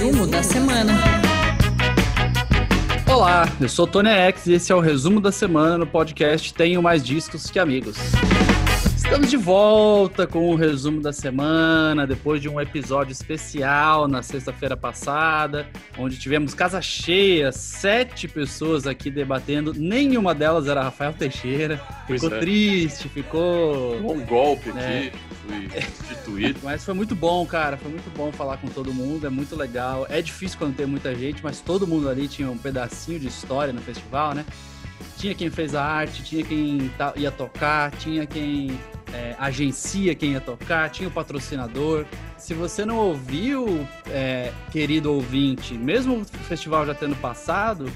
Resumo da semana. Olá, eu sou Tony X e esse é o resumo da semana no podcast Tenho Mais Discos que Amigos. Estamos de volta com o resumo da semana, depois de um episódio especial na sexta-feira passada, onde tivemos casa cheia, sete pessoas aqui debatendo, nenhuma delas era Rafael Teixeira. Pois ficou é. triste, ficou. Um golpe É. aqui, fui substituído. Mas foi muito bom, cara. Foi muito bom falar com todo mundo. É muito legal. É difícil quando tem muita gente, mas todo mundo ali tinha um pedacinho de história no festival, né? Tinha quem fez a arte, tinha quem ia tocar, tinha quem é, agencia quem ia tocar, tinha o patrocinador. Se você não ouviu, é, querido ouvinte, mesmo o festival já tendo passado,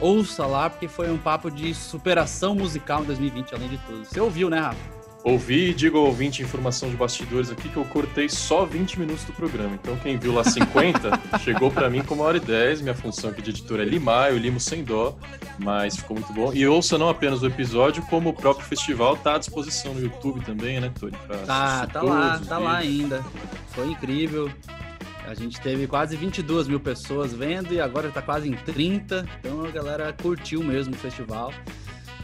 ouça lá, porque foi um papo de superação musical em 2020, além de tudo. Você ouviu, né, Rafa? Ouvi e digo ao ouvinte informação de bastidores aqui que eu cortei só 20 minutos do programa. Então quem viu lá 50 chegou pra mim com uma hora e 10. Minha função aqui de editor é limar, eu limo sem dó, mas ficou muito bom. E ouça não apenas o episódio, como o próprio festival tá à disposição no YouTube também, né, Tony? Pra Tá, tá lá, tá lá ainda. Foi incrível. A gente teve quase 22 mil pessoas vendo e agora tá quase em 30. Então a galera curtiu mesmo o festival.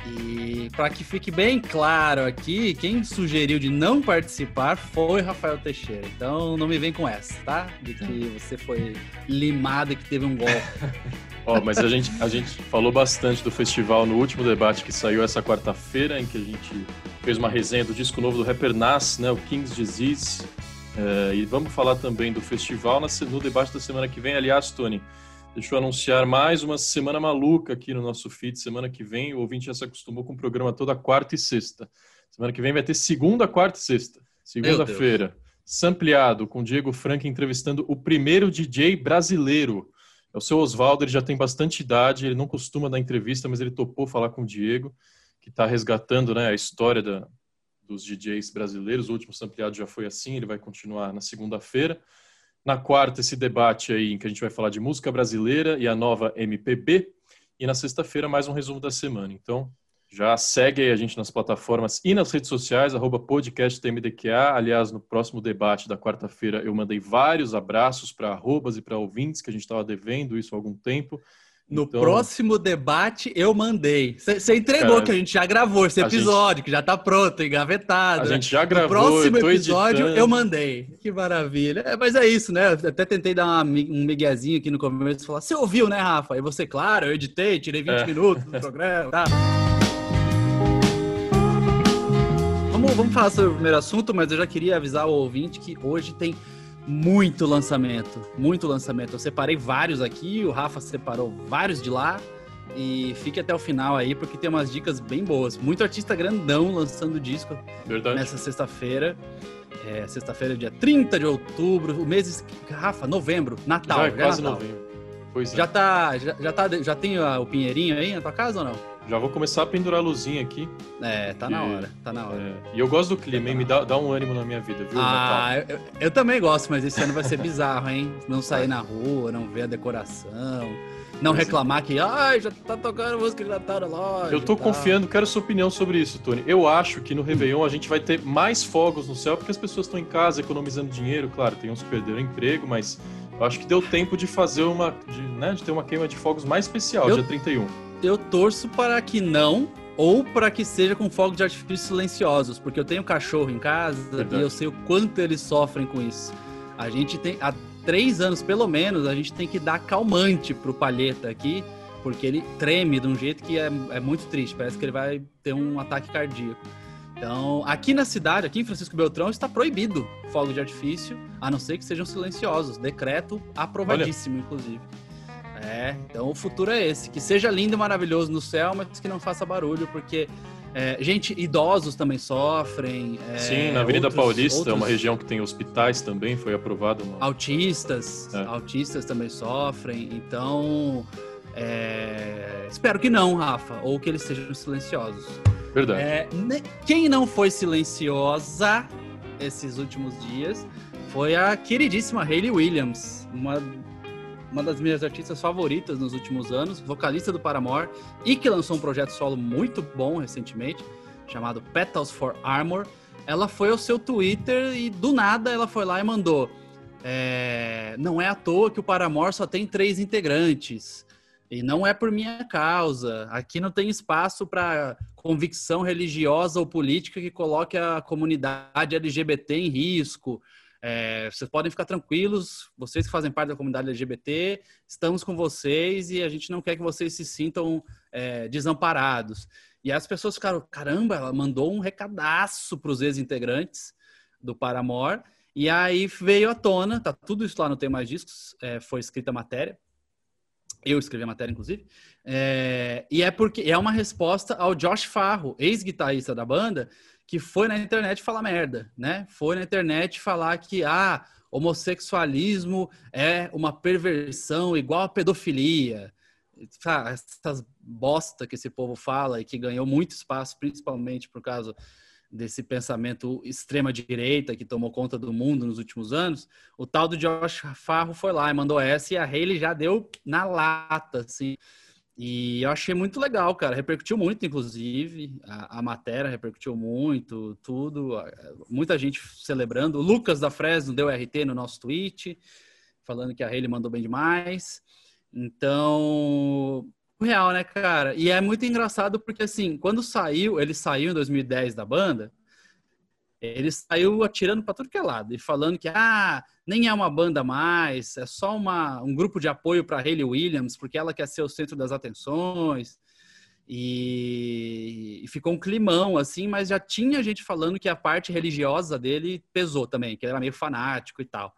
E para que fique bem claro aqui, quem sugeriu de não participar foi Rafael Teixeira. Então não me vem com essa, tá? De que você foi limado e que teve um golpe. Ó, mas a gente, a gente falou bastante do festival no último debate que saiu essa quarta-feira, em que a gente fez uma resenha do disco novo do rapper Nas, né, o King's Disease. É, e vamos falar também do festival no debate da semana que vem. Aliás, Tony, deixa eu anunciar mais uma semana maluca aqui no nosso feed. Semana que vem, o ouvinte já se acostumou com o programa toda quarta e sexta. Semana que vem vai ter segunda, quarta e sexta. Segunda-feira, sampleado, com Diego Frank entrevistando o primeiro DJ brasileiro. É o seu Oswaldo, ele já tem bastante idade, ele não costuma dar entrevista, mas ele topou falar com o Diego, que está resgatando né, a história da, dos DJs brasileiros. O último sampleado já foi assim, ele vai continuar na segunda-feira. Na quarta, esse debate aí em que a gente vai falar de música brasileira e a nova MPB. E na sexta-feira, mais um resumo da semana. Então, já segue aí a gente nas plataformas e nas redes sociais, arroba podcasttmdqa. Aliás, no próximo debate da quarta-feira, eu mandei vários abraços para arrobas e para ouvintes, que a gente estava devendo isso há algum tempo. No Então, próximo debate, eu mandei. Você entregou Cara, que a gente já gravou esse a gente- episódio, que já tá pronto, engavetado. A né? gente já No gravou, próximo eu episódio editando. eu mandei. Que maravilha. É, mas é isso, né? Eu até tentei dar uma um miguezinho aqui no começo e falar: você ouviu, né, Rafa? E você, claro, eu editei, tirei 20 É. minutos do programa. Tá. Vamos, vamos falar sobre o primeiro assunto, mas eu já queria avisar o ouvinte que hoje tem muito lançamento. Muito lançamento. Eu separei vários aqui, o Rafa separou vários de lá. E fique até o final aí, porque tem umas dicas bem boas. Muito artista grandão lançando disco Verdade. nessa sexta-feira. É, sexta-feira, dia 30 de outubro, o mês. Rafa, novembro, Natal. já é já quase Natal. novembro. Pois é. Já tá. Já, já, tá, já tem o Pinheirinho aí na tua casa ou não? Já vou começar a pendurar a luzinha aqui. É, tá na E- hora, tá na hora. É, e eu gosto do clima, hein? Me dá, dá um ânimo na minha vida, viu? Ah, eu, eu- também gosto, mas esse ano vai ser bizarro, hein? Não sair na rua, não ver a decoração, não Pois é. reclamar que, ai, já tá tocando música de Natal na loja. Eu tô e tal." confiando, quero sua opinião sobre isso, Tony. Eu acho que no Réveillon a gente vai ter mais fogos no céu, porque as pessoas estão em casa economizando dinheiro. Claro, tem uns que perderam emprego, mas eu acho que deu tempo de fazer uma. De, né, de ter uma queima de fogos mais especial, Eu- dia 31. Eu torço para que não, ou para que seja com fogos de artifício silenciosos, porque eu tenho cachorro em casa Verdade. e eu sei o quanto eles sofrem com isso. A gente tem, há três anos pelo menos, a gente tem que dar calmante pro palheta aqui, porque ele treme de um jeito que é, é muito triste, parece que ele vai ter um ataque cardíaco. Então, aqui na cidade, aqui em Francisco Beltrão, está proibido fogo de artifício, a não ser que sejam silenciosos. Decreto aprovadíssimo, inclusive. É, então o futuro é esse, que seja lindo e maravilhoso no céu, mas que não faça barulho, porque é, gente, idosos também sofrem. é, Sim, na Avenida outros- Paulista, é uma outros região que tem hospitais também, foi aprovado uma. Autistas, É. autistas também sofrem, então é, espero que não, Rafa, ou que eles sejam silenciosos. Verdade. É, ne- quem não foi silenciosa esses últimos dias foi a queridíssima Hayley Williams, uma, uma das minhas artistas favoritas nos últimos anos, vocalista do Paramore, e que lançou um projeto solo muito bom recentemente, chamado Petals for Armor. Ela foi ao seu Twitter e do nada ela foi lá e mandou É, não é à toa que o Paramore só tem três integrantes. E não é por minha causa. Aqui não tem espaço para convicção religiosa ou política que coloque a comunidade LGBT em risco. É, vocês podem ficar tranquilos, vocês que fazem parte da comunidade LGBT, estamos com vocês e a gente não quer que vocês se sintam é, desamparados. E as pessoas ficaram, caramba, ela mandou um recadaço para os ex-integrantes do Paramore. E aí veio à tona, tá tudo isso lá no Tem Mais Discos, é, foi escrita a matéria. Eu escrevi a matéria, inclusive. É, e é porque é uma resposta ao Josh Farro, ex-guitarrista da banda, que foi na internet falar merda, né? Foi na internet falar que ah, homossexualismo é uma perversão igual a pedofilia. Essas bosta que esse povo fala e que ganhou muito espaço, principalmente por causa desse pensamento extrema direita que tomou conta do mundo nos últimos anos, o tal do Josh Farro foi lá e mandou essa e a Haley já deu na lata, assim. E eu achei muito legal, cara. Repercutiu muito, inclusive. A, a, matéria repercutiu muito, tudo. Muita gente celebrando. O Lucas da Fresno deu RT no nosso tweet, falando que a Haley mandou bem demais. Então, real, né, cara? E é muito engraçado porque, assim, quando saiu, ele saiu em 2010 da banda, ele saiu atirando para tudo que é lado e falando que, ah, nem é uma banda mais, é só uma, um grupo de apoio para Hayley Williams, porque ela quer ser o centro das atenções. E, e, ficou um climão, assim, mas já tinha gente falando que a parte religiosa dele pesou também, que ele era meio fanático e tal.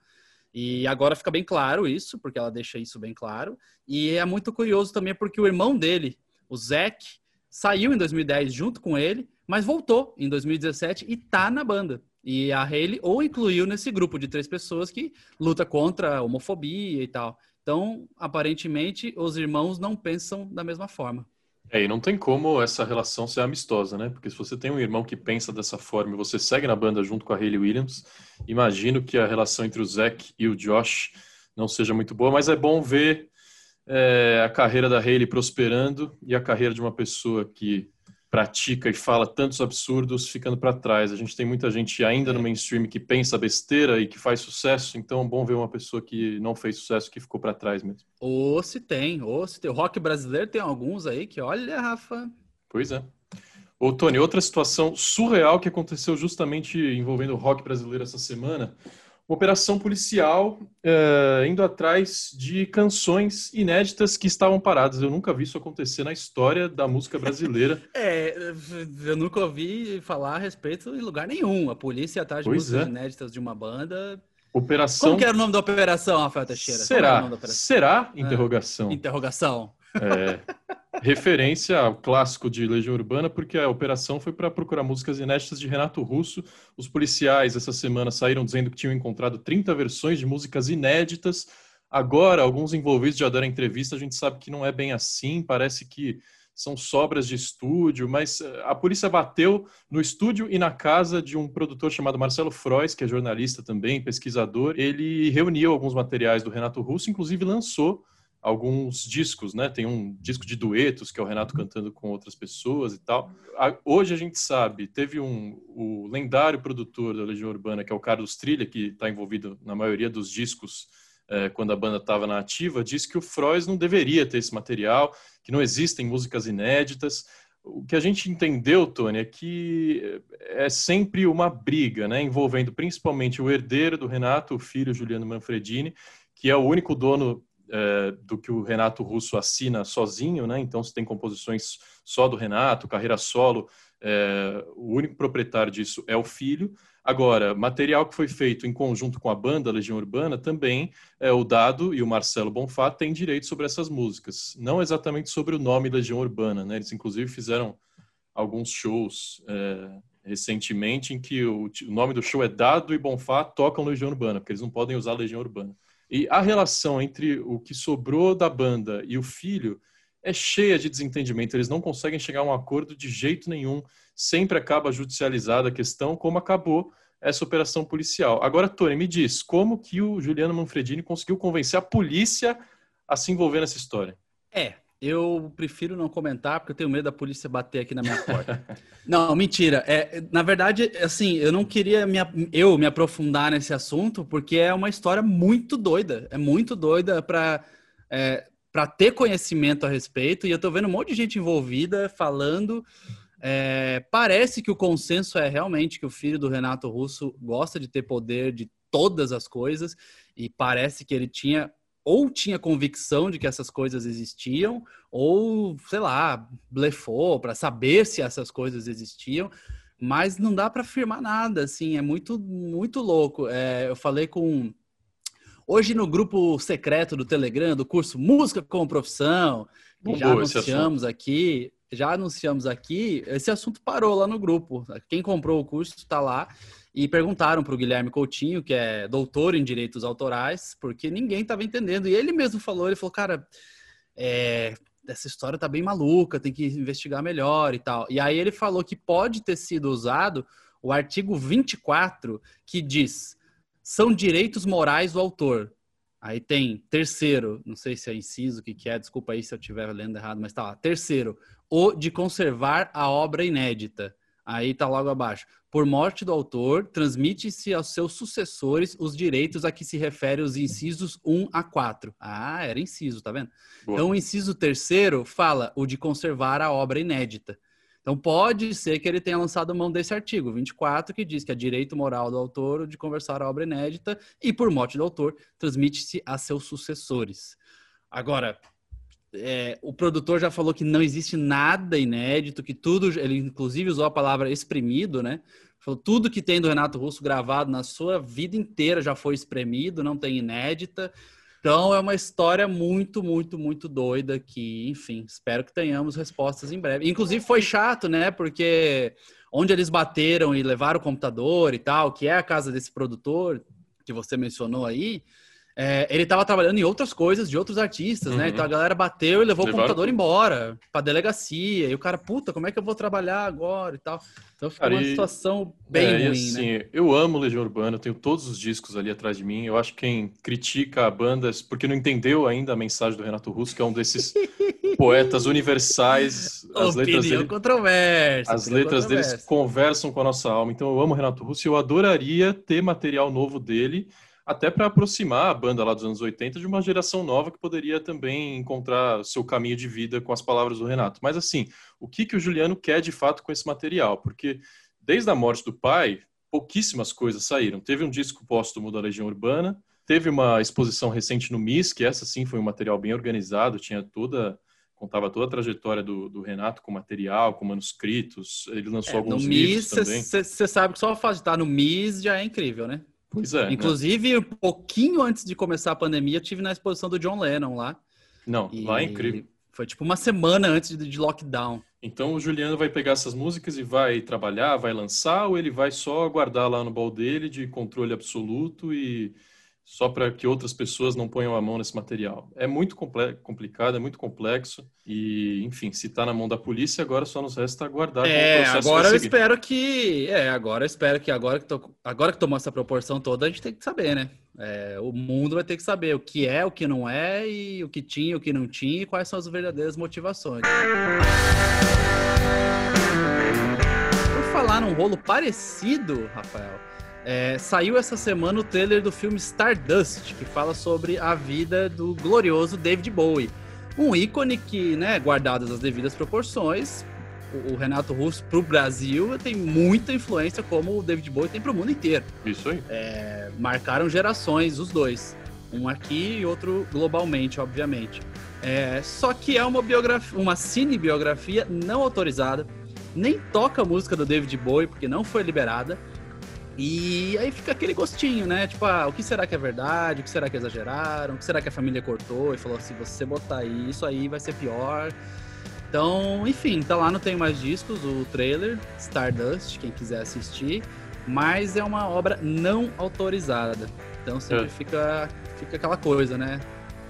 E agora fica bem claro isso, porque ela deixa isso bem claro. E é muito curioso também porque o irmão dele, o Zack, saiu em 2010 junto com ele, mas voltou em 2017 e tá na banda. E a Hayley ou incluiu nesse grupo de três pessoas que luta contra a homofobia e tal. Então, aparentemente, os irmãos não pensam da mesma forma. É, e não tem como essa relação ser amistosa, né? Porque se você tem um irmão que pensa dessa forma e você segue na banda junto com a Hayley Williams, imagino que a relação entre o Zack e o Josh não seja muito boa, mas é bom ver é, a carreira da Hayley prosperando e a carreira de uma pessoa que pratica e fala tantos absurdos ficando para trás. A gente tem muita gente ainda no mainstream que pensa besteira e que faz sucesso, então é bom ver uma pessoa que não fez sucesso que ficou para trás mesmo. Ou se tem, ou se tem. O rock brasileiro tem alguns aí que, olha, Rafa. Pois é. Ô, Tony, outra situação surreal que aconteceu justamente envolvendo o rock brasileiro essa semana uma operação policial uh, indo atrás de canções inéditas que estavam paradas. Eu nunca vi isso acontecer na história da música brasileira. é, eu nunca ouvi falar a respeito em lugar nenhum. A polícia atrás de pois músicas é. inéditas de uma banda. Operação. Como que era o nome da operação, Rafael Teixeira? Será? Será? Interrogação. Ah, interrogação. É, referência ao clássico de Legião Urbana, porque a operação foi para procurar músicas inéditas de Renato Russo. Os policiais essa semana saíram dizendo que tinham encontrado 30 versões de músicas inéditas. Agora, alguns envolvidos já deram entrevista, a gente sabe que não é bem assim, parece que são sobras de estúdio, mas eh, a polícia bateu no estúdio e na casa de um produtor chamado Marcelo Frois, que é jornalista também, pesquisador. Ele reuniu alguns materiais do Renato Russo, inclusive lançou alguns discos, né? Tem um disco de duetos que é o Renato cantando com outras pessoas e tal. Hoje a gente sabe, teve um o lendário produtor da Legião Urbana, que é o Carlos Trilha, que está envolvido na maioria dos discos é, quando a banda estava na ativa, disse que o Frois não deveria ter esse material, que não existem músicas inéditas. O que a gente entendeu, Tony, é que é sempre uma briga, né, envolvendo principalmente o herdeiro do Renato, o filho Juliano Manfredini, que é o único dono é, do que o Renato Russo assina sozinho, né? Então, se tem composições só do Renato, carreira solo, é, o único proprietário disso é o filho. Agora, material que foi feito em conjunto com a banda Legião Urbana também, é, o Dado e o Marcelo Bonfá têm direito sobre essas músicas. Não exatamente sobre o nome Legião Urbana, né? Eles, inclusive, fizeram alguns shows recentemente em que o, o, nome do show é Dado e Bonfá tocam Legião Urbana, porque eles não podem usar Legião Urbana. E a relação entre o que sobrou da banda e o filho é cheia de desentendimento. Eles não conseguem chegar a um acordo de jeito nenhum. Sempre acaba judicializada a questão, como acabou essa operação policial. Agora, Tony, me diz, como que o Juliano Manfredini conseguiu convencer a polícia a se envolver nessa história? É, Eu prefiro não comentar porque eu tenho medo da polícia bater aqui na minha porta. não, mentira. É, na verdade, assim, eu não queria me, eu me aprofundar nesse assunto porque é uma história muito doida. É muito doida para é, para ter conhecimento a respeito. E eu tô vendo um monte de gente envolvida falando. É, parece que o consenso é realmente que o filho do Renato Russo gosta de ter poder de todas as coisas e parece que ele tinha ou tinha convicção de que essas coisas existiam, ou, sei lá, blefou para saber se essas coisas existiam, mas não dá para afirmar nada, assim, é muito, muito louco. É, eu falei com. Hoje no grupo secreto do Telegram, do curso Música como Profissão, que já anunciamos aqui, já anunciamos aqui, esse assunto parou lá no grupo. Quem comprou o curso está lá e perguntaram para o Guilherme Coutinho, que é doutor em direitos autorais, porque ninguém estava entendendo. E ele mesmo falou, ele falou, cara, é, essa história tá bem maluca, tem que investigar melhor e tal. E aí ele falou que pode ter sido usado o artigo 24, que diz: são direitos morais do autor. Aí tem terceiro, não sei se é inciso, o que, que é, desculpa aí se eu estiver lendo errado, mas tá lá. Terceiro, o de conservar a obra inédita. Aí tá logo abaixo. Por morte do autor, transmite-se aos seus sucessores os direitos a que se refere os incisos 1 a 4. Ah, era inciso, tá vendo? Boa. Então, o inciso terceiro fala o de conservar a obra inédita. Então, pode ser que ele tenha lançado mão desse artigo 24, que diz que é direito moral do autor de conversar a obra inédita e, por morte do autor, transmite-se a seus sucessores. Agora, é, o produtor já falou que não existe nada inédito, que tudo, ele inclusive usou a palavra exprimido, né? Falou tudo que tem do Renato Russo gravado na sua vida inteira já foi espremido, não tem inédita. Então é uma história muito, muito, muito doida que, enfim, espero que tenhamos respostas em breve. Inclusive foi chato, né? Porque onde eles bateram e levaram o computador e tal, que é a casa desse produtor que você mencionou aí, é, ele estava trabalhando em outras coisas de outros artistas, uhum. né? Então a galera bateu e levou Levaram o computador tudo. embora pra delegacia. E o cara, puta, como é que eu vou trabalhar agora e tal? Então ficou uma situação bem é, ruim, assim, né? Eu amo Legião Urbana, tenho todos os discos ali atrás de mim. Eu acho que quem critica a banda porque não entendeu ainda a mensagem do Renato Russo, que é um desses poetas universais. As Opinião letras dele, controversa. As letras deles conversam com a nossa alma. Então eu amo Renato Russo e eu adoraria ter material novo dele até para aproximar a banda lá dos anos 80 de uma geração nova que poderia também encontrar seu caminho de vida com as palavras do Renato. Mas assim, o que, que o Juliano quer de fato com esse material? Porque desde a morte do pai, pouquíssimas coisas saíram. Teve um disco póstumo da Legião Urbana, teve uma exposição recente no MIS, que essa sim foi um material bem organizado, tinha toda contava toda a trajetória do, do, Renato com material, com manuscritos. Ele lançou é, alguns livros MIS, também. Você sabe que só a fase de estar no MIS já é incrível, né? Pois é. Né? Inclusive, né? um pouquinho antes de começar a pandemia, eu tive na exposição do John Lennon lá. Não, e lá é incrível. Foi tipo uma semana antes de, de lockdown. Então o Juliano vai pegar essas músicas e vai trabalhar, vai lançar, ou ele vai só guardar lá no baú dele de controle absoluto e só para que outras pessoas não ponham a mão nesse material. É muito complicado, é muito complexo e, enfim, se está na mão da polícia, agora só nos resta aguardar. É, agora eu espero que, é, agora eu espero que agora que, tô, agora que tomou essa proporção toda, a gente tem que saber, né? É, o mundo vai ter que saber o que é, o que não é e o que tinha, o que não tinha e quais são as verdadeiras motivações. Por falar num rolo parecido, Rafael, é, saiu essa semana o trailer do filme Stardust, que fala sobre a vida do glorioso David Bowie. Um ícone que, né, guardadas as devidas proporções, o, o Renato Russo para o Brasil tem muita influência, como o David Bowie tem para o mundo inteiro. Isso aí. É, marcaram gerações, os dois. Um aqui e outro globalmente, obviamente. É, só que é uma biografia, uma cinebiografia não autorizada, nem toca a música do David Bowie, porque não foi liberada e aí fica aquele gostinho, né? Tipo, ah, o que será que é verdade? O que será que exageraram? O que será que a família cortou e falou: se você botar isso aí vai ser pior. Então, enfim, tá lá no Tem Mais Discos, o trailer, Stardust, quem quiser assistir. Mas é uma obra não autorizada. Então sempre é. fica, fica aquela coisa, né?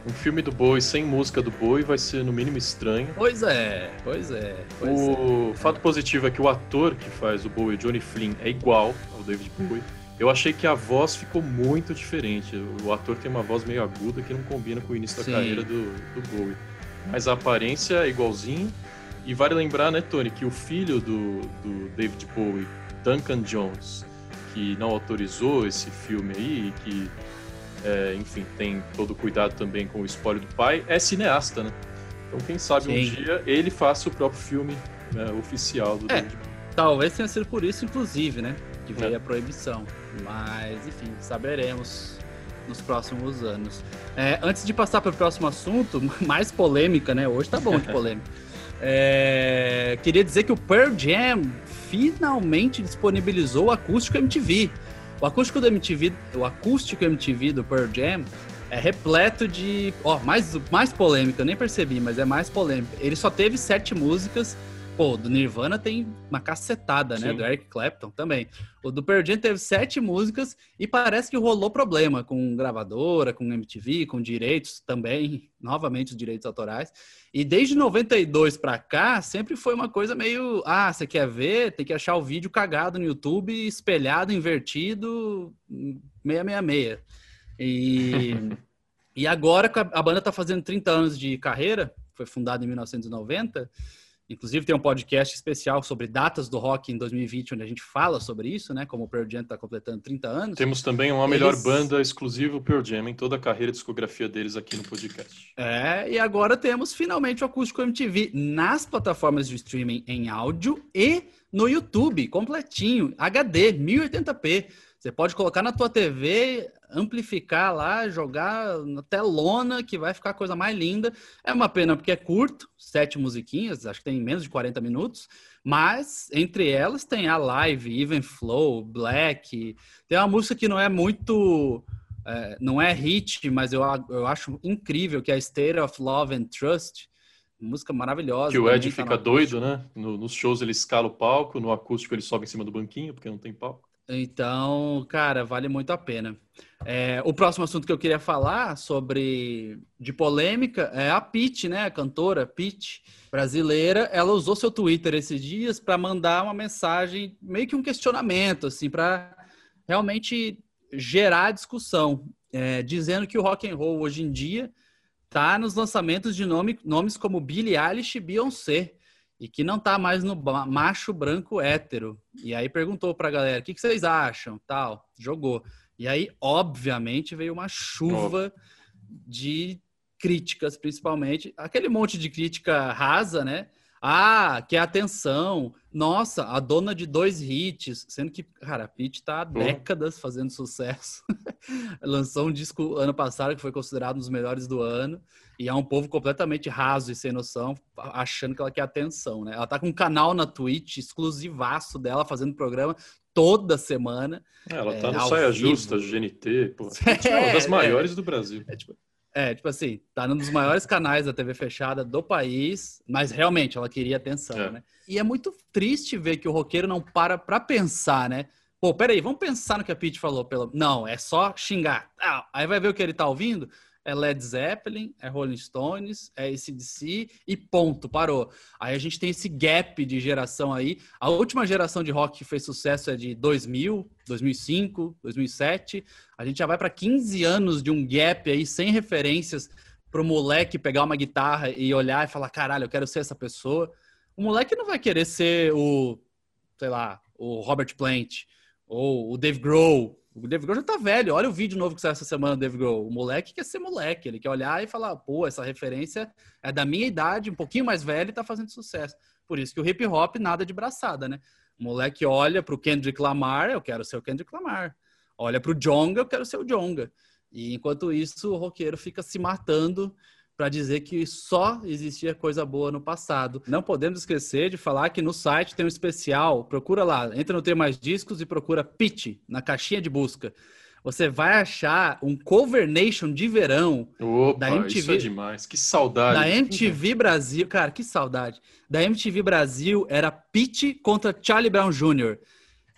Um filme do Boi sem música do Boi vai ser no mínimo estranho. Pois é, pois é. Pois o é. fato positivo é que o ator que faz o Bowie, Johnny Flynn, é igual ao David Bowie. Eu achei que a voz ficou muito diferente. O ator tem uma voz meio aguda que não combina com o início da Sim. carreira do, do Bowie. Mas a aparência é igualzinho. E vale lembrar, né, Tony, que o filho do, do David Bowie, Duncan Jones, que não autorizou esse filme aí e que, é, enfim, tem todo o cuidado também com o espólio do pai, é cineasta, né? Então, quem sabe Sim. um dia ele faça o próprio filme né, oficial do é, David. Talvez tenha sido por isso, inclusive, né? Que veio é. a proibição. Mas, enfim, saberemos nos próximos anos. É, antes de passar para o próximo assunto, mais polêmica, né? Hoje tá bom de polêmica. É, queria dizer que o Pearl Jam finalmente disponibilizou o acústico MTV. O acústico do MTV, o acústico MTV do Pearl Jam é repleto de, ó, mais mais polêmica, eu nem percebi, mas é mais polêmica. Ele só teve sete músicas Pô, do Nirvana tem uma cacetada, né? Sim. Do Eric Clapton também. O do Pearl Jam teve sete músicas e parece que rolou problema com gravadora, com MTV, com direitos também, novamente os direitos autorais. E desde 92 para cá, sempre foi uma coisa meio, ah, você quer ver? Tem que achar o vídeo cagado no YouTube, espelhado, invertido, 666. E e agora a banda tá fazendo 30 anos de carreira, foi fundada em 1990 Inclusive tem um podcast especial sobre datas do rock em 2020, onde a gente fala sobre isso, né? Como o Pearl Jam está completando 30 anos. Temos também uma melhor Eles... banda exclusiva Pearl Jam em toda a carreira de discografia deles aqui no podcast. É, e agora temos finalmente o Acústico MTV nas plataformas de streaming em áudio e no YouTube, completinho, HD, 1080p. Você pode colocar na tua TV, amplificar lá, jogar na telona, que vai ficar a coisa mais linda. É uma pena porque é curto, sete musiquinhas, acho que tem menos de 40 minutos, mas entre elas tem a Live, Even Flow, Black. Tem uma música que não é muito. É, não é hit, mas eu, eu acho incrível, que é State of Love and Trust. Música maravilhosa. Que o Ed fica doido, né? No, nos shows ele escala o palco, no acústico ele sobe em cima do banquinho, porque não tem palco. Então, cara, vale muito a pena. É, o próximo assunto que eu queria falar sobre de polêmica é a Pete, né? A cantora Pete, brasileira. Ela usou seu Twitter esses dias para mandar uma mensagem, meio que um questionamento, assim, para realmente gerar discussão, é, dizendo que o rock and roll hoje em dia tá nos lançamentos de nome, nomes como Billie Eilish e Beyoncé e que não tá mais no macho branco hétero. E aí perguntou pra galera, o que, que, vocês acham? Tal, jogou. E aí, obviamente, veio uma chuva oh. de críticas, principalmente. Aquele monte de crítica rasa, né? Ah, que atenção. Nossa, a dona de dois hits. Sendo que, cara, a Pete tá há décadas fazendo sucesso. Lançou um disco ano passado que foi considerado um dos melhores do ano. E é um povo completamente raso e sem noção, achando que ela quer atenção, né? Ela tá com um canal na Twitch exclusivaço dela, fazendo programa toda semana. É, ela tá é, no Saia vivo. Justa, GNT, pô. É, uma das maiores é, do Brasil. É tipo, é, tipo assim, tá num dos maiores canais da TV fechada do país, mas realmente ela queria atenção, é. né? E é muito triste ver que o roqueiro não para pra pensar, né? Pô, peraí, vamos pensar no que a Pete falou. Pelo... Não, é só xingar. Ah, aí vai ver o que ele tá ouvindo é Led Zeppelin, é Rolling Stones, é ACDC e ponto, parou. Aí a gente tem esse gap de geração aí. A última geração de rock que fez sucesso é de 2000, 2005, 2007. A gente já vai para 15 anos de um gap aí sem referências para o moleque pegar uma guitarra e olhar e falar: caralho, eu quero ser essa pessoa. O moleque não vai querer ser o, sei lá, o Robert Plant ou o Dave Grohl o Dave Grohl já tá velho. Olha o vídeo novo que saiu essa semana do Dave Grohl. O moleque quer ser moleque. Ele quer olhar e falar, pô, essa referência é da minha idade, um pouquinho mais velho e tá fazendo sucesso. Por isso que o hip hop nada de braçada, né? O moleque olha pro Kendrick Lamar, eu quero ser o Kendrick Lamar. Olha pro Jonga, eu quero ser o Jonga. E enquanto isso, o roqueiro fica se matando para dizer que só existia coisa boa no passado. Não podemos esquecer de falar que no site tem um especial, procura lá, entra no Ter Mais Discos e procura Pitch na caixinha de busca. Você vai achar um Cover Nation de verão Opa, da MTV. Isso é demais, que saudade. Da MTV Brasil, cara, que saudade. Da MTV Brasil era Pitch contra Charlie Brown Jr.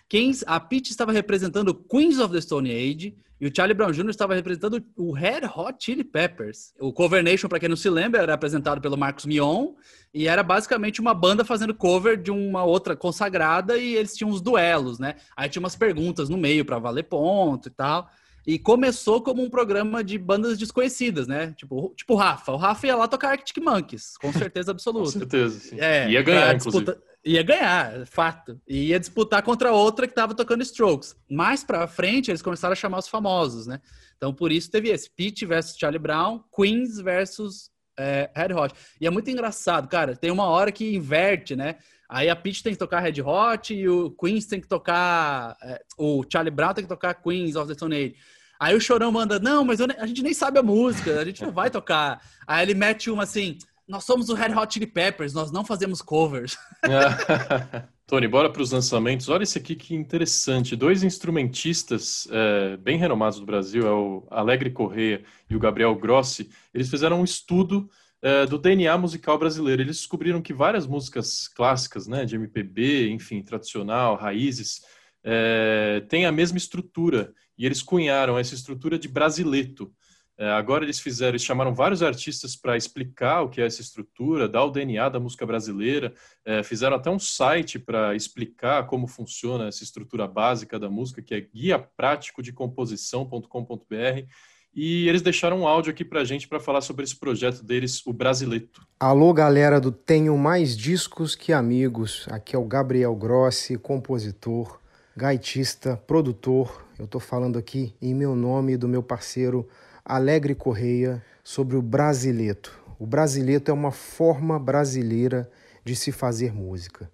Quem, a Pitch estava representando Queens of the Stone Age, e o Charlie Brown Jr. estava representando o Red Hot Chili Peppers. O Cover Nation, para quem não se lembra, era apresentado pelo Marcos Mion e era basicamente uma banda fazendo cover de uma outra consagrada e eles tinham uns duelos, né? Aí tinha umas perguntas no meio para valer ponto e tal. E começou como um programa de bandas desconhecidas, né? Tipo, tipo o Rafa. O Rafa ia lá tocar Arctic Monkeys, com certeza absoluta. com certeza, sim. É, ia ganhar, inclusive. Ia ganhar, fato. E ia disputar contra outra que estava tocando Strokes. Mais pra frente, eles começaram a chamar os famosos, né? Então, por isso teve esse Pete versus Charlie Brown, Queens versus é, Red Hot. E é muito engraçado, cara. Tem uma hora que inverte, né? Aí a Peach tem que tocar Red Hot e o Queens tem que tocar. É, o Charlie Brown tem que tocar Queens of the Stone Age. Aí o Chorão manda, não, mas a gente nem sabe a música, a gente não vai tocar. Aí ele mete uma assim, nós somos o Red Hot Chili Peppers, nós não fazemos covers. Tony, bora para os lançamentos. Olha esse aqui que interessante. Dois instrumentistas é, bem renomados do Brasil, é o Alegre Correia e o Gabriel Grossi. Eles fizeram um estudo é, do DNA musical brasileiro. Eles descobriram que várias músicas clássicas, né, de MPB, enfim, tradicional, raízes, é, têm a mesma estrutura. E eles cunharam essa estrutura de brasileto. É, agora eles fizeram, eles chamaram vários artistas para explicar o que é essa estrutura, dar o DNA da música brasileira, é, fizeram até um site para explicar como funciona essa estrutura básica da música, que é guia prático de composição.com.br. E eles deixaram um áudio aqui para a gente para falar sobre esse projeto deles, o Brasileto. Alô, galera do Tenho Mais Discos Que Amigos. Aqui é o Gabriel Grossi, compositor, gaitista, produtor. Eu estou falando aqui em meu nome do meu parceiro Alegre Correia sobre o brasileto. O brasileto é uma forma brasileira de se fazer música.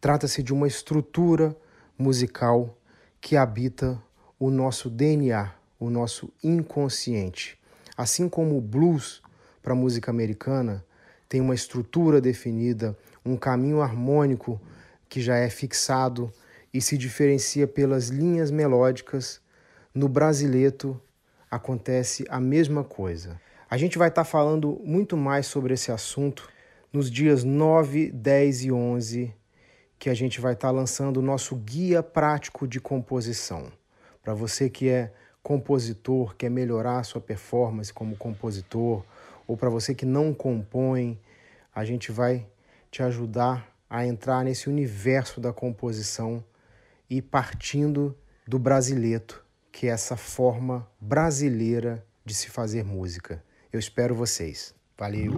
Trata-se de uma estrutura musical que habita o nosso DNA, o nosso inconsciente. Assim como o blues para a música americana tem uma estrutura definida, um caminho harmônico que já é fixado e se diferencia pelas linhas melódicas, no brasileto acontece a mesma coisa. A gente vai estar tá falando muito mais sobre esse assunto nos dias 9, 10 e 11, que a gente vai estar tá lançando o nosso guia prático de composição. Para você que é compositor, quer melhorar a sua performance como compositor, ou para você que não compõe, a gente vai te ajudar a entrar nesse universo da composição e partindo do brasileiro que é essa forma brasileira de se fazer música. Eu espero vocês. Valeu!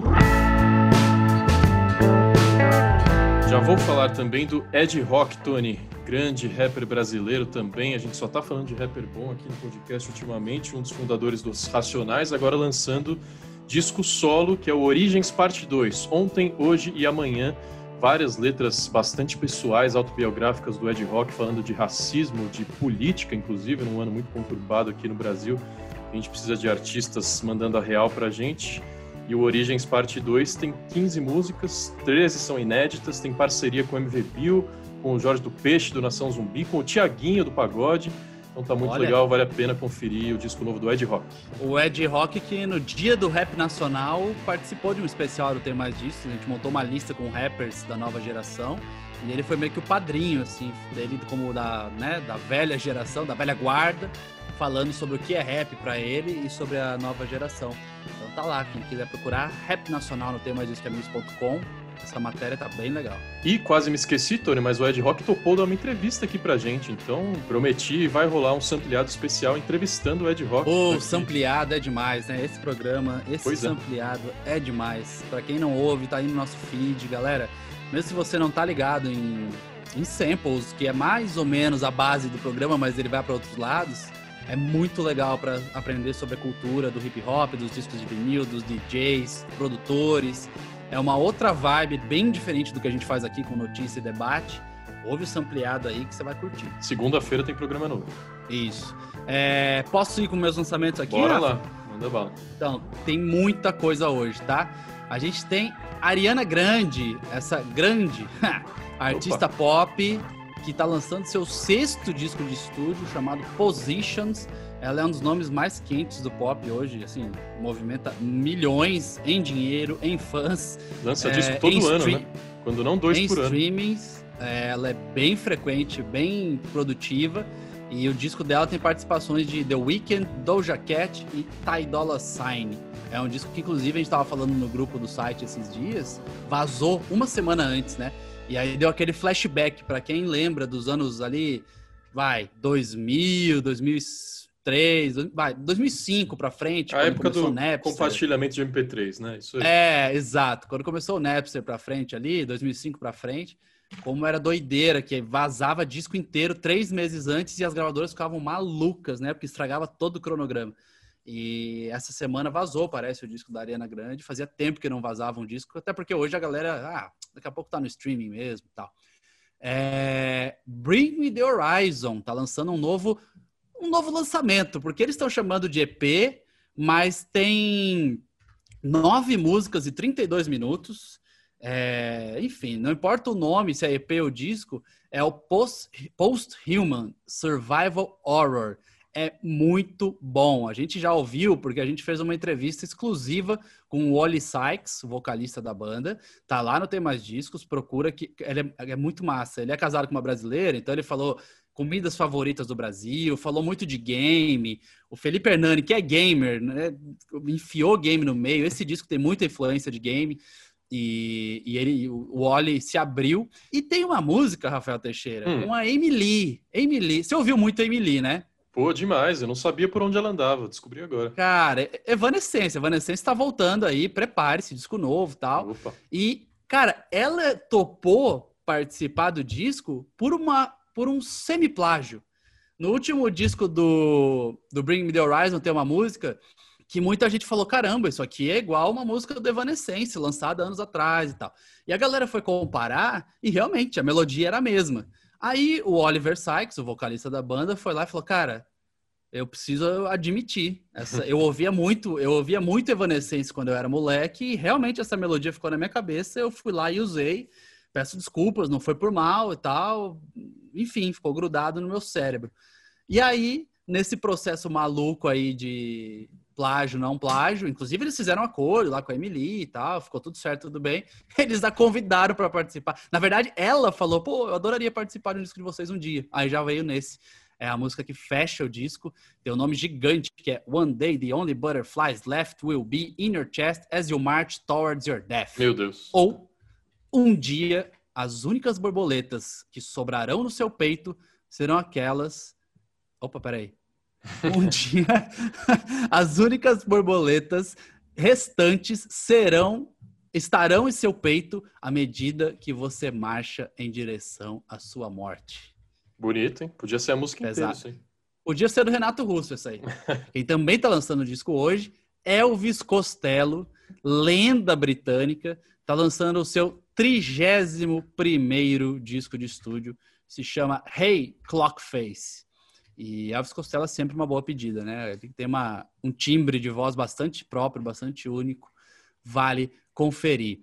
Já vou falar também do Ed Rock, Tony, grande rapper brasileiro também. A gente só tá falando de rapper bom aqui no podcast ultimamente, um dos fundadores dos Racionais, agora lançando disco solo, que é o Origens Parte 2, ontem, hoje e amanhã várias letras bastante pessoais, autobiográficas do Ed Rock, falando de racismo, de política, inclusive, num ano muito conturbado aqui no Brasil. A gente precisa de artistas mandando a real pra gente. E o Origens Parte 2 tem 15 músicas, 13 são inéditas, tem parceria com o MV Bill, com o Jorge do Peixe, do Nação Zumbi, com o Tiaguinho do Pagode. Então tá muito Olha, legal, vale a pena conferir o disco novo do Ed Rock. O Ed Rock que no dia do rap nacional participou de um especial do Tem Mais Disso, a gente montou uma lista com rappers da nova geração e ele foi meio que o padrinho, assim, dele como da, né, da velha geração, da velha guarda, falando sobre o que é rap para ele e sobre a nova geração. Então tá lá, quem quiser procurar Rap Nacional no temaisdiscoamigos.com essa matéria tá bem legal. E quase me esqueci, Tony, mas o Ed Rock topou dar uma entrevista aqui pra gente. Então, prometi, vai rolar um sampleado especial entrevistando o Ed Rock. Ô, oh, sampleado é demais, né? Esse programa, esse pois é. sampleado é. é demais. Pra quem não ouve, tá aí no nosso feed, galera. Mesmo se você não tá ligado em, em samples, que é mais ou menos a base do programa, mas ele vai para outros lados, é muito legal para aprender sobre a cultura do hip hop, dos discos de vinil, dos DJs, produtores. É uma outra vibe bem diferente do que a gente faz aqui com notícia e debate. Ouve o sampleado aí que você vai curtir. Segunda-feira tem programa novo. Isso. É, posso ir com meus lançamentos aqui? Bora Rafa? lá, manda bala. Então, tem muita coisa hoje, tá? A gente tem Ariana Grande, essa grande artista Opa. pop que está lançando seu sexto disco de estúdio chamado Positions ela é um dos nomes mais quentes do pop hoje, assim, movimenta milhões em dinheiro, em fãs. Lança é, disco todo ano, né? Quando não dois por ano. Em streamings, é, ela é bem frequente, bem produtiva. E o disco dela tem participações de The Weeknd, Doja Cat e Ty Dolla Sign. É um disco que, inclusive, a gente estava falando no grupo do site esses dias. Vazou uma semana antes, né? E aí deu aquele flashback para quem lembra dos anos ali, vai, 2000, 2005. 2003, vai, 2005 para frente, a época do compartilhamento de MP3, né? Isso aí. É, exato. Quando começou o Napster para frente ali, 2005 para frente, como era doideira, que vazava disco inteiro três meses antes e as gravadoras ficavam malucas, né? Porque estragava todo o cronograma. E essa semana vazou, parece, o disco da Ariana Grande. Fazia tempo que não vazava um disco, até porque hoje a galera, ah, daqui a pouco tá no streaming mesmo e tal. É... Bring Me The Horizon tá lançando um novo, um novo lançamento, porque eles estão chamando de EP, mas tem nove músicas e 32 minutos. É, enfim, não importa o nome, se é EP ou disco, é o Post-Human Post Survival Horror. É muito bom. A gente já ouviu, porque a gente fez uma entrevista exclusiva com o Wally Sykes, vocalista da banda. Tá lá no Tem Mais Discos, procura que ele é, é muito massa. Ele é casado com uma brasileira, então ele falou comidas favoritas do Brasil, falou muito de game. O Felipe Hernani, que é gamer, né, enfiou game no meio. Esse disco tem muita influência de game. E, e ele, o Wally se abriu. E tem uma música, Rafael Teixeira, hum. com a Emily. Emily. Você ouviu muito a Emily, né? Pô, demais. Eu não sabia por onde ela andava. Descobri agora. Cara, Evanescence. Evanescence tá voltando aí. Prepare-se, disco novo tal. Opa. E, cara, ela topou participar do disco por, uma, por um semi-plágio. No último disco do, do Bring Me The Horizon tem uma música que muita gente falou: caramba, isso aqui é igual uma música do Evanescence, lançada anos atrás e tal. E a galera foi comparar e realmente a melodia era a mesma. Aí o Oliver Sykes, o vocalista da banda, foi lá e falou: cara, eu preciso admitir, essa, eu ouvia muito, eu ouvia muito Evanescence quando eu era moleque e realmente essa melodia ficou na minha cabeça. Eu fui lá e usei. Peço desculpas, não foi por mal e tal. Enfim, ficou grudado no meu cérebro. E aí, nesse processo maluco aí de plágio, não plágio. Inclusive, eles fizeram um acordo lá com a Emily e tal, ficou tudo certo, tudo bem. Eles a convidaram para participar. Na verdade, ela falou: pô, eu adoraria participar de um disco de vocês um dia. Aí já veio nesse. É a música que fecha o disco. Tem um nome gigante que é One Day the Only Butterflies Left Will Be in Your Chest as You March Towards Your Death. Meu Deus. Ou Um dia as únicas borboletas que sobrarão no seu peito serão aquelas. Opa, peraí. Um dia, as únicas borboletas restantes serão estarão em seu peito à medida que você marcha em direção à sua morte. Bonito, hein? Podia ser a música Exato. inteira, Podia ser do Renato Russo essa aí. Quem também está lançando o disco hoje, Elvis Costello, lenda britânica, está lançando o seu trigésimo primeiro disco de estúdio, se chama Hey Clockface. E Elvis Costello é sempre uma boa pedida, né? Ele tem uma, um timbre de voz bastante próprio, bastante único. Vale conferir.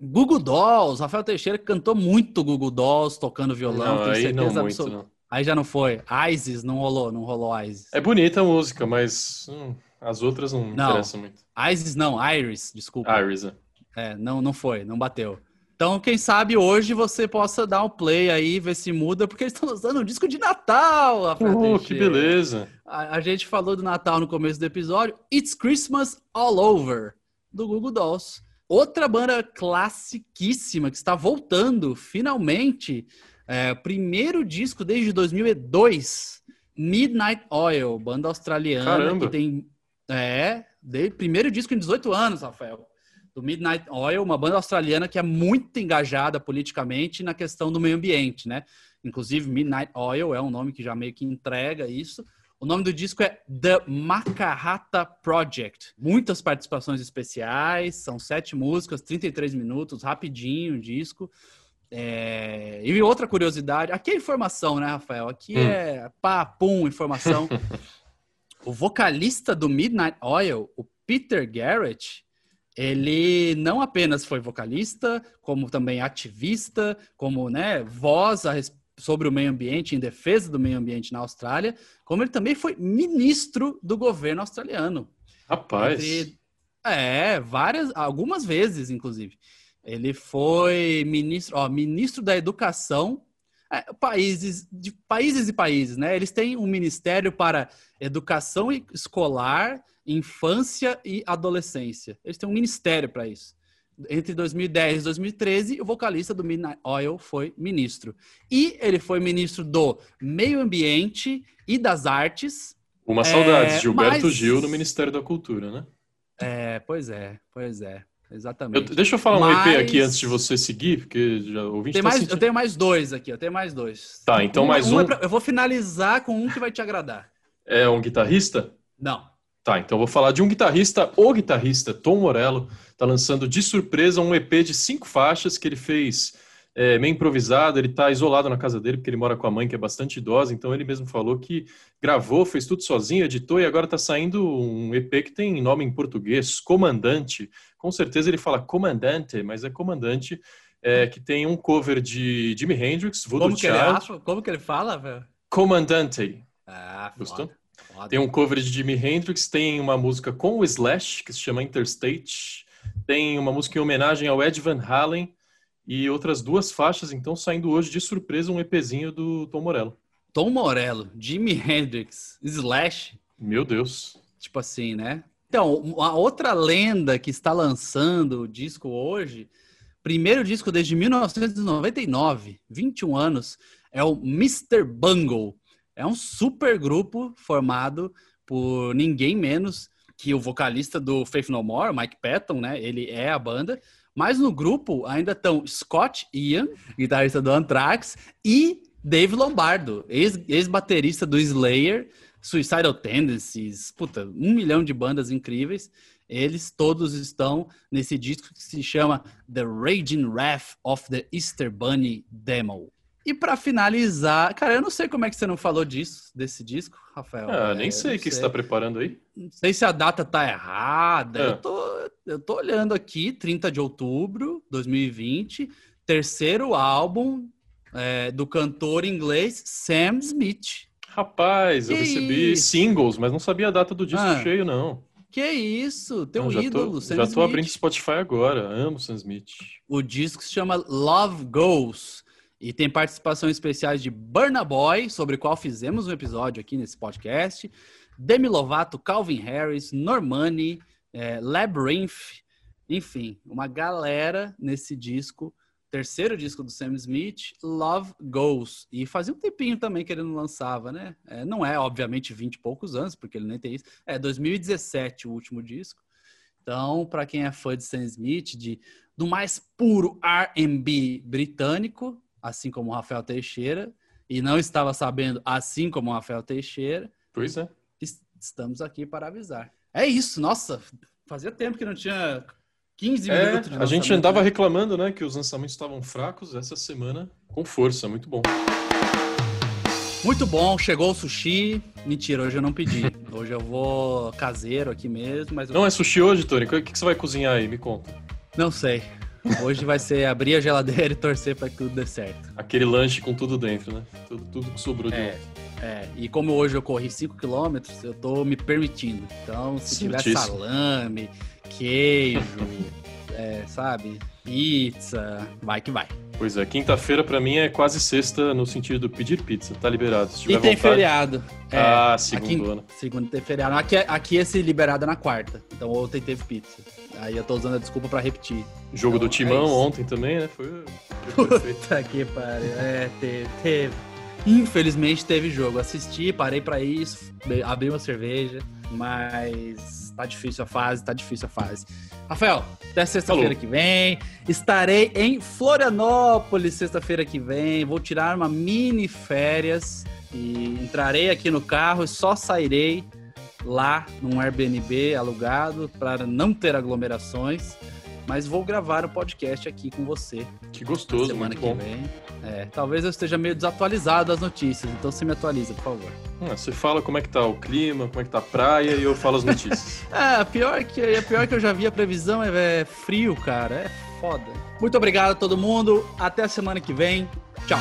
Google Dolls, Rafael Teixeira cantou muito Google Dolls tocando violão, não, aí não muito, não. Aí já não foi. Isis não rolou, não rolou Isis. É bonita a música, mas hum, as outras não, não interessam muito. Isis não, Iris, desculpa. Iris, é. é. não, não foi, não bateu. Então, quem sabe hoje você possa dar um play aí, ver se muda, porque eles estão lançando um disco de Natal, Rafael uh, que beleza! A, a, gente falou do Natal no começo do episódio. It's Christmas All Over, do Google Dolls. Outra banda classiquíssima que está voltando, finalmente. É, primeiro disco desde 2002, Midnight Oil, banda australiana Caramba. que tem... É, de, primeiro disco em 18 anos, Rafael do Midnight Oil, uma banda australiana que é muito engajada politicamente na questão do meio ambiente, né? Inclusive, Midnight Oil é um nome que já meio que entrega isso. O nome do disco é The Makahata Project. Muitas participações especiais, são sete músicas, 33 minutos, rapidinho o disco. É... E outra curiosidade, aqui é informação, né, Rafael? Aqui hum. é pá, pum, informação. o vocalista do Midnight Oil, o Peter Garrett, ele não apenas foi vocalista, como também ativista, como né, voz a, sobre o meio ambiente, em defesa do meio ambiente na Austrália, como ele também foi ministro do governo australiano. Rapaz. Entre, é, várias, algumas vezes, inclusive. Ele foi ministro, ó, ministro da Educação. É, países, de países e países, né? Eles têm um ministério para educação escolar infância e adolescência. Eles têm um ministério para isso. Entre 2010 e 2013, o vocalista do Midnight Oil foi ministro. E ele foi ministro do Meio Ambiente e das Artes Uma saudade, é, Gilberto mas... Gil no Ministério da Cultura, né? É, pois é, pois é. Exatamente. Eu, deixa eu falar mas... um EP aqui antes de você seguir, porque já ouvi. Tem tá mais, sentindo... Eu tenho mais dois aqui, eu tenho mais dois. Tá, então um, mais um. um... É pra... eu vou finalizar com um que vai te agradar. É um guitarrista? Não. Tá, então eu vou falar de um guitarrista, o guitarrista Tom Morello, tá lançando de surpresa um EP de cinco faixas que ele fez é, meio improvisado, ele está isolado na casa dele, porque ele mora com a mãe, que é bastante idosa, então ele mesmo falou que gravou, fez tudo sozinho, editou, e agora está saindo um EP que tem nome em português, Comandante. Com certeza ele fala Comandante, mas é Comandante, é, que tem um cover de Jimi Hendrix, Voodoo Como Child. Que ele acha? Como que ele fala, velho? Comandante. Ah, Gostou? Foda. Tem um cover de Jimi Hendrix, tem uma música com o Slash, que se chama Interstate, tem uma música em homenagem ao Ed Van Halen, e outras duas faixas, então, saindo hoje de surpresa um EPzinho do Tom Morello. Tom Morello, Jimi Hendrix, Slash. Meu Deus. Tipo assim, né? Então, a outra lenda que está lançando o disco hoje, primeiro disco desde 1999, 21 anos, é o Mr. Bungle. É um super grupo formado por ninguém menos que o vocalista do Faith No More, Mike Patton, né? Ele é a banda. Mas no grupo ainda estão Scott Ian, guitarrista do Anthrax, e Dave Lombardo, ex-baterista do Slayer, Suicidal Tendencies, puta, um milhão de bandas incríveis. Eles todos estão nesse disco que se chama The Raging Wrath of the Easter Bunny Demo. E para finalizar, cara, eu não sei como é que você não falou disso, desse disco, Rafael. Ah, é, nem sei o que você está preparando aí. Não sei se a data tá errada. É. Eu, tô, eu tô olhando aqui, 30 de outubro de 2020, terceiro álbum é, do cantor inglês Sam Smith. Rapaz, que eu recebi isso? singles, mas não sabia a data do disco ah. cheio, não. Que isso, teu não, ídolo, tô, Sam Já Smith. tô abrindo Spotify agora, amo Sam Smith. O disco se chama Love Goes. E tem participação especiais de Burna Boy, sobre o qual fizemos um episódio aqui nesse podcast. Demi Lovato, Calvin Harris, Normani, é, Labyrinth, enfim, uma galera nesse disco, terceiro disco do Sam Smith, Love Goes. E fazia um tempinho também que ele não lançava, né? É, não é, obviamente, 20 e poucos anos, porque ele nem tem isso. É 2017 o último disco. Então, para quem é fã de Sam Smith, de, do mais puro R&B britânico, assim como o Rafael Teixeira, e não estava sabendo, assim como o Rafael Teixeira. Pois é. Estamos aqui para avisar. É isso, nossa, fazia tempo que não tinha 15 é, minutos de A gente andava né? reclamando, né, que os lançamentos estavam fracos essa semana com força, muito bom. Muito bom, chegou o sushi. Mentira, hoje eu não pedi. Hoje eu vou caseiro aqui mesmo, mas... Não, é sushi hoje, Tony? O que você vai cozinhar aí? Me conta. Não sei. Hoje vai ser abrir a geladeira e torcer para que tudo dê certo. Aquele lanche com tudo dentro, né? Tudo, tudo que sobrou de é, É, e como hoje eu corri 5 km, eu tô me permitindo. Então, se tiver salame, queijo, é, sabe? Pizza, vai que vai. Pois é, quinta-feira para mim é quase sexta no sentido de pedir pizza, tá liberado. Se tiver e tem vontade... feriado. É, ah, segundo ano. Segundo tem feriado. Aqui, aqui esse liberado é na quarta, então ontem teve pizza. Aí eu tô usando a desculpa para repetir. Jogo então, do Timão é ontem também, né? Foi. foi Puta que pariu. É, teve, teve. Infelizmente teve jogo. Assisti, parei para isso, abri uma cerveja, mas tá difícil a fase, tá difícil a fase. Rafael, até sexta-feira que vem. Estarei em Florianópolis sexta-feira que vem. Vou tirar uma mini férias e entrarei aqui no carro e só sairei lá num Airbnb alugado para não ter aglomerações. Mas vou gravar o podcast aqui com você. Que gostoso, semana que bom. vem. É, talvez eu esteja meio desatualizado das notícias, então você me atualiza, por favor. Ah, você fala como é que tá o clima, como é que tá a praia e eu falo as notícias. é, pior que, é pior que eu já vi a previsão, é, é frio, cara. É foda. Muito obrigado a todo mundo. Até a semana que vem. Tchau.